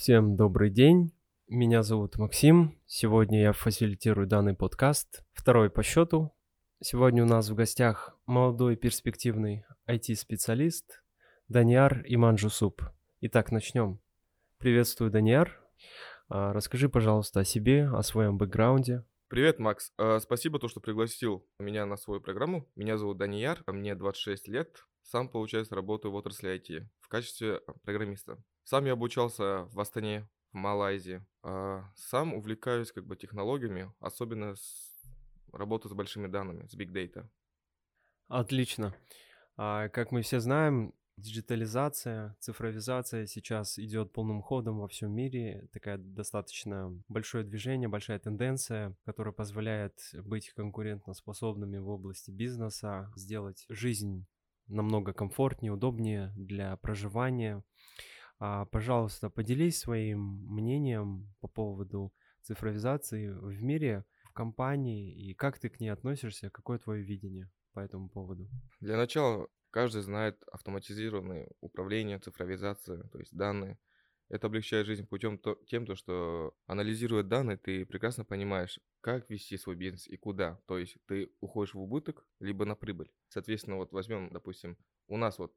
Всем добрый день. Меня зовут Максим. Сегодня я фасилитирую данный подкаст, второй по счету. Сегодня у нас в гостях молодой перспективный IT-специалист Даниар Иманжусуп. Итак, начнем. Приветствую, Даниар. А, расскажи, пожалуйста, о себе, о своем бэкграунде. Привет, Макс. А, спасибо, то, что пригласил меня на свою программу. Меня зовут Данияр, мне 26 лет. Сам, получается, работаю в отрасли IT в качестве программиста. Сам я обучался в Астане, в Малайзии. А сам увлекаюсь как бы технологиями, особенно с работы с большими данными, с Big Data. Отлично. А, как мы все знаем, диджитализация, цифровизация сейчас идет полным ходом во всем мире. Такая достаточно большое движение, большая тенденция, которая позволяет быть конкурентоспособными в области бизнеса, сделать жизнь намного комфортнее, удобнее для проживания. А, пожалуйста, поделись своим мнением по поводу цифровизации в мире, в компании, и как ты к ней относишься, какое твое видение по этому поводу? Для начала, каждый знает автоматизированное управление, цифровизация, то есть данные. Это облегчает жизнь путем то, тем, то, что анализируя данные, ты прекрасно понимаешь, как вести свой бизнес и куда. То есть ты уходишь в убыток, либо на прибыль. Соответственно, вот возьмем, допустим, у нас вот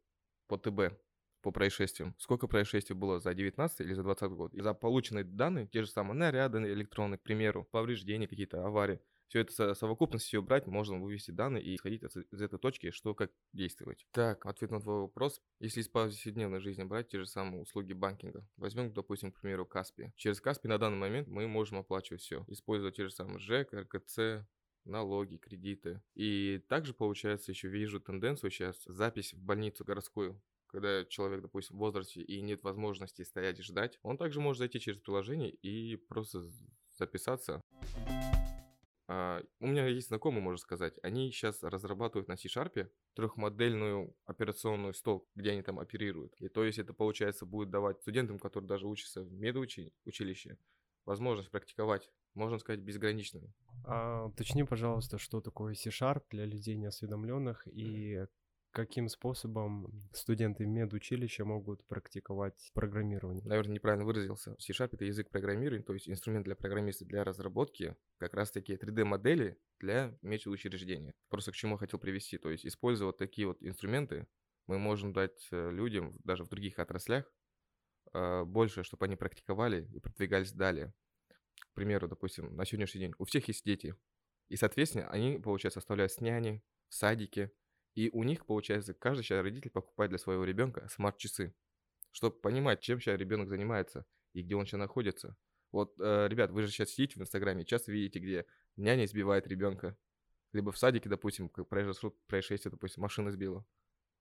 по ТБ по происшествиям. Сколько происшествий было за 19 или за 20 год? И за полученные данные, те же самые наряды электронные, к примеру, повреждения какие-то, аварии. Все это совокупность все брать, можно вывести данные и исходить из этой точки, что как действовать. Так, ответ на твой вопрос. Если из повседневной жизни брать те же самые услуги банкинга, возьмем, допустим, к примеру, Каспи. Через Каспи на данный момент мы можем оплачивать все, используя те же самые ЖЭК, РКЦ, налоги, кредиты. И также, получается, еще вижу тенденцию сейчас запись в больницу городскую когда человек, допустим, в возрасте и нет возможности стоять и ждать, он также может зайти через приложение и просто записаться. А, у меня есть знакомые, можно сказать, они сейчас разрабатывают на C-Sharp трехмодельную операционную стол, где они там оперируют. И то есть это, получается, будет давать студентам, которые даже учатся в медучилище, возможность практиковать, можно сказать, безграничную. А, уточни, пожалуйста, что такое C-Sharp для людей неосведомленных и каким способом студенты медучилища могут практиковать программирование? Наверное, неправильно выразился. C-Sharp — это язык программирования, то есть инструмент для программиста для разработки как раз-таки 3D-модели для медучреждения. Просто к чему хотел привести. То есть, используя вот такие вот инструменты, мы можем дать э, людям, даже в других отраслях, э, больше, чтобы они практиковали и продвигались далее. К примеру, допустим, на сегодняшний день у всех есть дети. И, соответственно, они, получается, оставляют с няни, в садике, и у них, получается, каждый сейчас родитель покупает для своего ребенка смарт-часы, чтобы понимать, чем сейчас ребенок занимается и где он сейчас находится. Вот, э, ребят, вы же сейчас сидите в Инстаграме, часто видите, где няня избивает ребенка, либо в садике, допустим, как происшествие, допустим, машина сбила.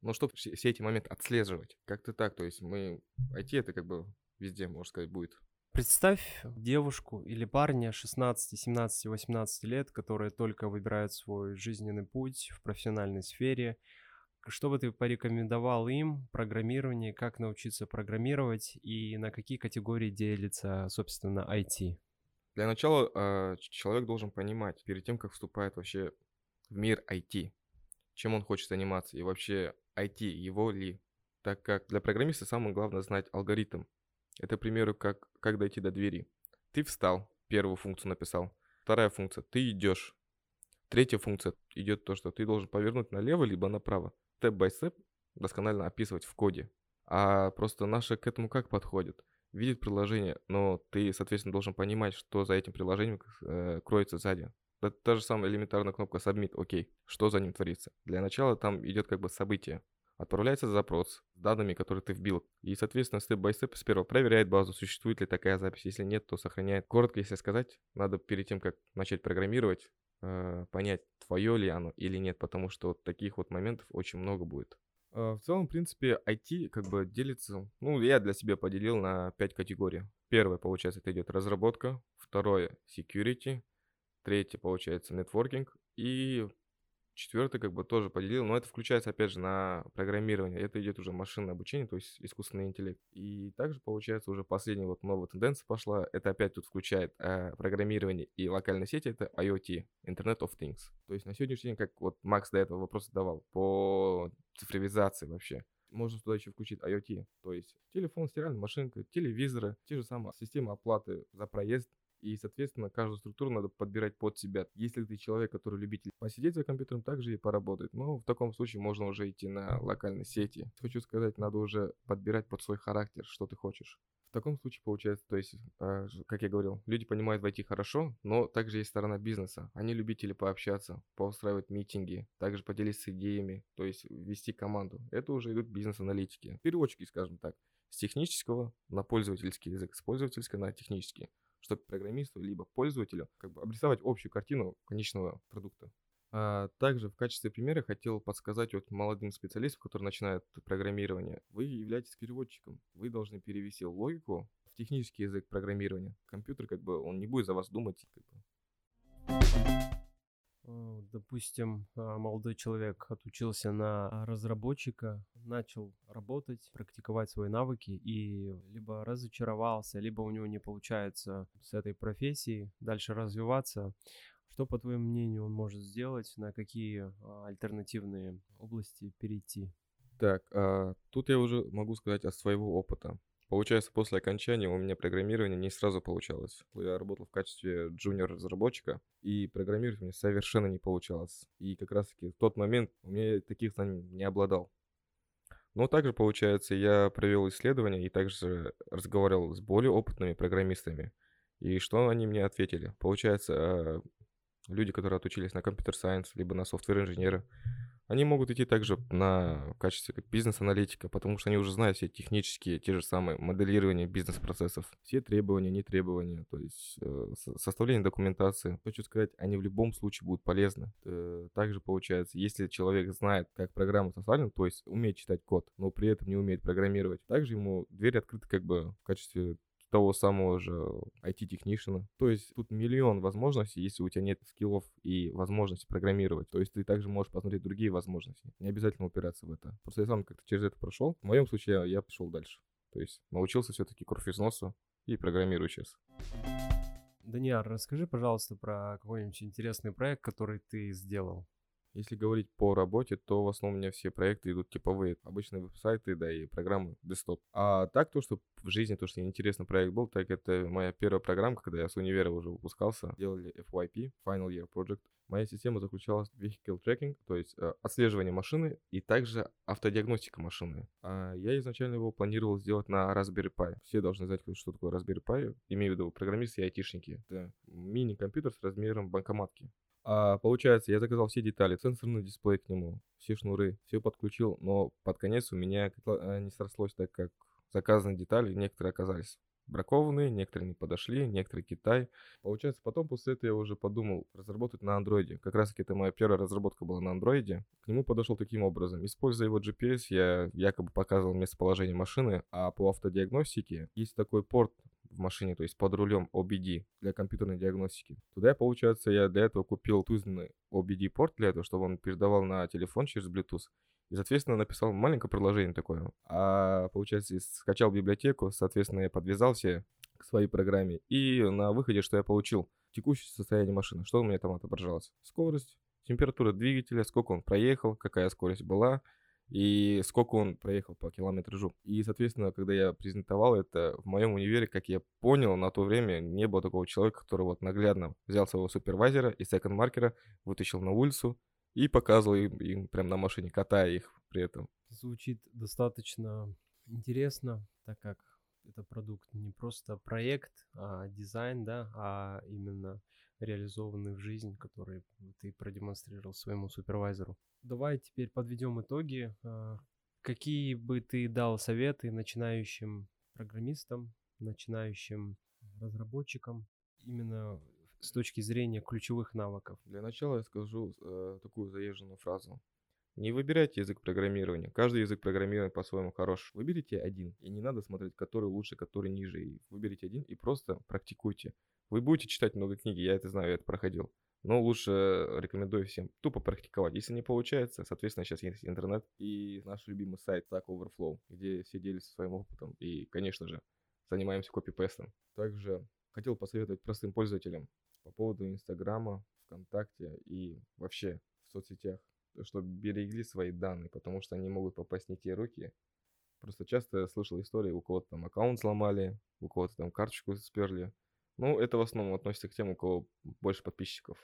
Ну, чтобы все эти моменты отслеживать. Как-то так, то есть мы, IT это как бы везде, можно сказать, будет. Представь девушку или парня 16, 17, 18 лет, которые только выбирают свой жизненный путь в профессиональной сфере. Что бы ты порекомендовал им программирование, как научиться программировать и на какие категории делится, собственно, IT? Для начала э, человек должен понимать, перед тем, как вступает вообще в мир IT, чем он хочет заниматься и вообще IT его ли. Так как для программиста самое главное знать алгоритм, это, к примеру, как, как дойти до двери. Ты встал, первую функцию написал. Вторая функция, ты идешь. Третья функция идет то, что ты должен повернуть налево либо направо. Step-by-step досконально описывать в коде. А просто наши к этому как подходят? Видит приложение, но ты, соответственно, должен понимать, что за этим приложением э, кроется сзади. Это та же самая элементарная кнопка Submit, окей, что за ним творится. Для начала там идет как бы событие отправляется запрос с данными, которые ты вбил. И, соответственно, step-by-step сперва проверяет базу, существует ли такая запись. Если нет, то сохраняет. Коротко, если сказать, надо перед тем, как начать программировать, э, понять, твое ли оно или нет, потому что таких вот моментов очень много будет. Э, в целом, в принципе, IT как бы делится, ну, я для себя поделил на 5 категорий. Первое, получается, это идет разработка, второе — security, третье, получается, networking, и Четвертый как бы тоже поделил, но это включается опять же на программирование. Это идет уже машинное обучение, то есть искусственный интеллект. И также получается уже последняя вот новая тенденция пошла. Это опять тут включает э, программирование и локальные сети. Это IoT, Internet of Things. То есть на сегодняшний день, как вот Макс до этого вопрос задавал, по цифровизации вообще. можно туда еще включить IoT, то есть телефон, стиральная машинка, телевизоры, те же самые системы оплаты за проезд, и, соответственно, каждую структуру надо подбирать под себя. Если ты человек, который любитель посидеть за компьютером, также и поработать. Но в таком случае можно уже идти на локальной сети. Хочу сказать, надо уже подбирать под свой характер, что ты хочешь. В таком случае получается, то есть, э, как я говорил, люди понимают войти хорошо, но также есть сторона бизнеса. Они любители пообщаться, поустраивать митинги, также поделиться идеями, то есть вести команду. Это уже идут бизнес-аналитики. Переводчики, скажем так, с технического на пользовательский язык, с пользовательского на технический чтобы программисту либо пользователю как бы обрисовать общую картину конечного продукта. А также в качестве примера хотел подсказать вот молодым специалистам, которые начинают программирование. Вы являетесь переводчиком. Вы должны перевести логику в технический язык программирования. Компьютер как бы он не будет за вас думать. Как бы. Э, допустим, а, молодой человек отучился на разработчика, начал работать, практиковать свои навыки и либо разочаровался, либо у него не получается с этой профессией дальше развиваться. Что, по твоему мнению, он может сделать, на какие а, альтернативные области перейти? Так, а, тут я уже могу сказать от своего опыта. Получается, после окончания у меня программирование не сразу получалось. Я работал в качестве джуниор-разработчика, и программировать мне совершенно не получалось. И как раз-таки в тот момент у меня таких знаний не обладал. Но также, получается, я провел исследование и также разговаривал с более опытными программистами. И что они мне ответили? Получается, а, люди, которые отучились на компьютер-сайенс, либо на софтвер-инженера, они могут идти также на в качестве бизнес-аналитика, потому что они уже знают все технические, те же самые моделирование бизнес-процессов, все требования, не требования, то есть э, составление документации. Хочу сказать, они в любом случае будут полезны. Э, также получается, если человек знает, как программа составлена, то есть умеет читать код, но при этом не умеет программировать, также ему дверь открыта как бы в качестве того самого же IT-технишена. То есть тут миллион возможностей, если у тебя нет скиллов и возможности программировать. То есть ты также можешь посмотреть другие возможности. Не обязательно упираться в это. Просто я сам как-то через это прошел. В моем случае я, пошел дальше. То есть научился все-таки кровь из носа и программирую сейчас. Даниар, расскажи, пожалуйста, про какой-нибудь интересный проект, который ты сделал. Если говорить по работе, то в основном у меня все проекты идут типовые, обычные веб-сайты, да и программы десктоп. А так то, что в жизни, то, что интересный проект был, так это моя первая программа, когда я с универа уже выпускался, делали FYP, Final Year Project. Моя система заключалась в vehicle tracking, то есть э, отслеживание машины и также автодиагностика машины. А я изначально его планировал сделать на Raspberry Pi. Все должны знать, что такое Raspberry Pi, имею в виду программисты и айтишники. Это мини-компьютер с размером банкоматки. А, получается, я заказал все детали, сенсорный дисплей к нему, все шнуры, все подключил, но под конец у меня э, не срослось, так как заказанные детали некоторые оказались бракованные, некоторые не подошли, некоторые Китай. Получается, потом после этого я уже подумал разработать на андроиде. Как раз таки это моя первая разработка была на андроиде. К нему подошел таким образом. Используя его GPS, я якобы показывал местоположение машины, а по автодиагностике есть такой порт в машине, то есть под рулем OBD для компьютерной диагностики. Туда, получается, я для этого купил тузный OBD-порт для этого, чтобы он передавал на телефон через Bluetooth. И, соответственно, написал маленькое приложение такое. А, получается, скачал библиотеку, соответственно, я подвязал все к своей программе. И на выходе, что я получил? Текущее состояние машины. Что у меня там отображалось? Скорость, температура двигателя, сколько он проехал, какая скорость была, и сколько он проехал по километражу. И, соответственно, когда я презентовал это в моем универе, как я понял, на то время не было такого человека, который вот наглядно взял своего супервайзера и секонд-маркера, вытащил на улицу и показывал им, им прям на машине, катая их при этом. Звучит достаточно интересно, так как это продукт не просто проект, а дизайн, да, а именно реализованный в жизнь, который ты продемонстрировал своему супервайзеру. Давай теперь подведем итоги. А, какие бы ты дал советы начинающим программистам, начинающим разработчикам именно с точки зрения ключевых навыков? Для начала я скажу э, такую заезженную фразу. Не выбирайте язык программирования. Каждый язык программирования по-своему хорош. Выберите один. И не надо смотреть, который лучше, который ниже. И выберите один и просто практикуйте. Вы будете читать много книги, я это знаю, я это проходил. Но лучше рекомендую всем тупо практиковать. Если не получается, соответственно, сейчас есть интернет и наш любимый сайт Stack Overflow, где все делятся своим опытом. И, конечно же, занимаемся копипестом. Также хотел посоветовать простым пользователям по поводу Инстаграма, ВКонтакте и вообще в соцсетях. Чтобы берегли свои данные, потому что они могут попасть не те руки. Просто часто я слышал истории, у кого-то там аккаунт сломали, у кого-то там карточку сперли. Ну, это в основном относится к тем, у кого больше подписчиков.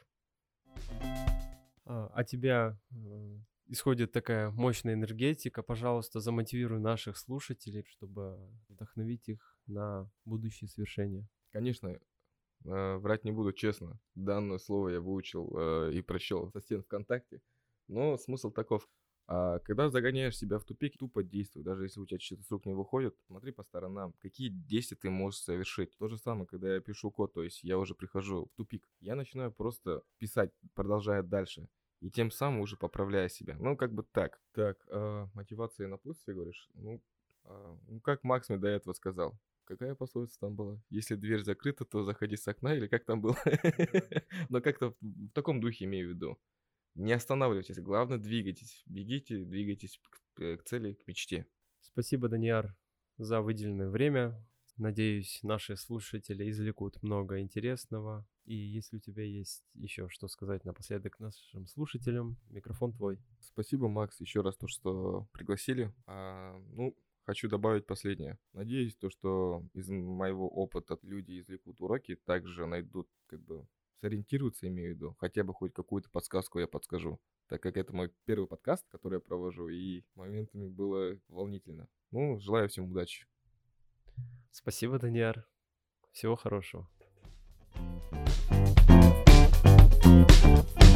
А, а тебя э, исходит такая мощная энергетика. Пожалуйста, замотивируй наших слушателей, чтобы вдохновить их на будущее свершения. Конечно, э, врать не буду, честно. Данное слово я выучил э, и прочел со стен ВКонтакте. Но смысл таков. А когда загоняешь себя в тупик, тупо действуй. Даже если у тебя что-то с рук не выходит, смотри по сторонам, какие действия ты можешь совершить. То же самое, когда я пишу код, то есть я уже прихожу в тупик. Я начинаю просто писать, продолжая дальше. И тем самым уже поправляя себя. Ну, как бы так. Так, э, мотивация на плюс, ты говоришь? Ну, э, ну, как Макс мне до этого сказал. Какая пословица там была? Если дверь закрыта, то заходи с окна, или как там было? Но как-то в таком духе имею в виду. Не останавливайтесь, главное двигайтесь. Бегите, двигайтесь к, э, к цели, к мечте. Спасибо, Даниар, за выделенное время. Надеюсь, наши слушатели извлекут много интересного. И если у тебя есть еще что сказать напоследок нашим слушателям, микрофон твой. Спасибо, Макс, еще раз то, что пригласили. А, ну, хочу добавить последнее. Надеюсь, то, что из моего опыта люди извлекут уроки, также найдут, как бы, сориентируются, имею в виду. Хотя бы хоть какую-то подсказку я подскажу. Так как это мой первый подкаст, который я провожу, и моментами было волнительно. Ну, желаю всем удачи. Спасибо, Даниар. Всего хорошего. Thank you